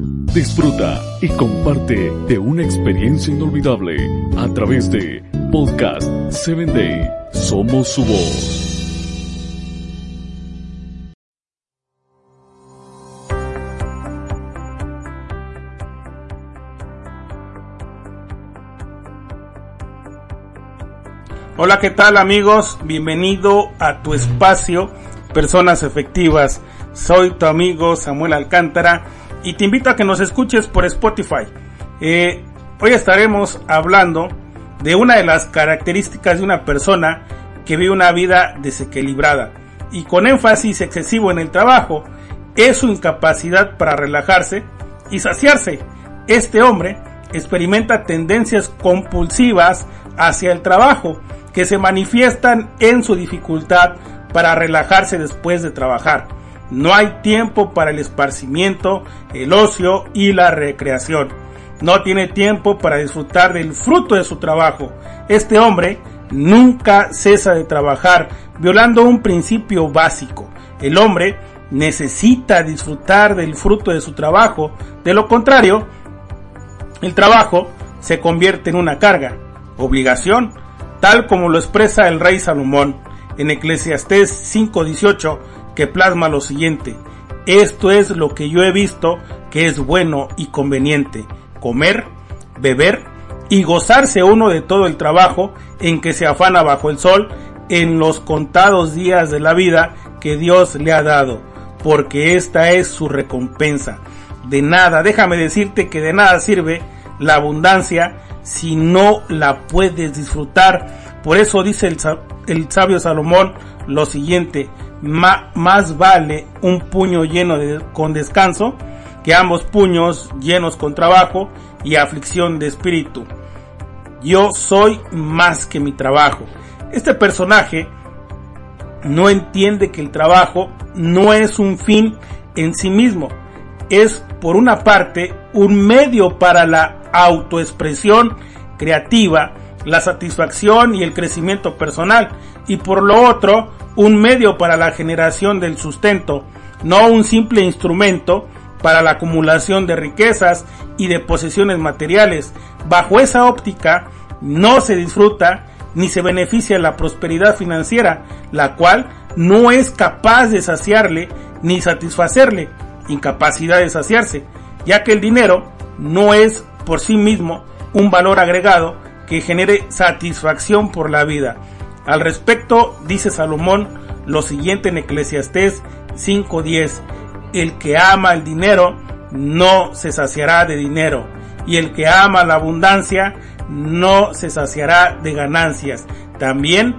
Disfruta y comparte de una experiencia inolvidable a través de Podcast 7 Day. Somos su voz. Hola, ¿qué tal amigos? Bienvenido a tu espacio Personas Efectivas. Soy tu amigo Samuel Alcántara y te invito a que nos escuches por Spotify. Eh, hoy estaremos hablando de una de las características de una persona que vive una vida desequilibrada y con énfasis excesivo en el trabajo es su incapacidad para relajarse y saciarse. Este hombre experimenta tendencias compulsivas hacia el trabajo que se manifiestan en su dificultad para relajarse después de trabajar. No hay tiempo para el esparcimiento, el ocio y la recreación. No tiene tiempo para disfrutar del fruto de su trabajo. Este hombre nunca cesa de trabajar, violando un principio básico. El hombre necesita disfrutar del fruto de su trabajo. De lo contrario, el trabajo se convierte en una carga, obligación tal como lo expresa el rey Salomón en Eclesiastés 5:18, que plasma lo siguiente, esto es lo que yo he visto que es bueno y conveniente, comer, beber y gozarse uno de todo el trabajo en que se afana bajo el sol en los contados días de la vida que Dios le ha dado, porque esta es su recompensa. De nada, déjame decirte que de nada sirve la abundancia si no la puedes disfrutar. Por eso dice el, sabio Salomón lo siguiente, más vale un puño lleno de, con descanso que ambos puños llenos con trabajo y aflicción de espíritu. Yo soy más que mi trabajo. Este personaje no entiende que el trabajo no es un fin en sí mismo, es por una parte un medio para la autoexpresión creativa, la satisfacción y el crecimiento personal, y por lo otro, un medio para la generación del sustento, no un simple instrumento para la acumulación de riquezas y de posesiones materiales. Bajo esa óptica, no se disfruta ni se beneficia la prosperidad financiera, la cual no es capaz de saciarle ni satisfacerle, incapacidad de saciarse, ya que el dinero no es por sí mismo un valor agregado que genere satisfacción por la vida. Al respecto, dice Salomón lo siguiente en Eclesiastés 5:10, el que ama el dinero no se saciará de dinero, y el que ama la abundancia no se saciará de ganancias. También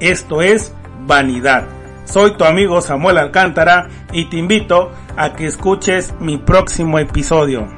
esto es vanidad. Soy tu amigo Samuel Alcántara y te invito a que escuches mi próximo episodio.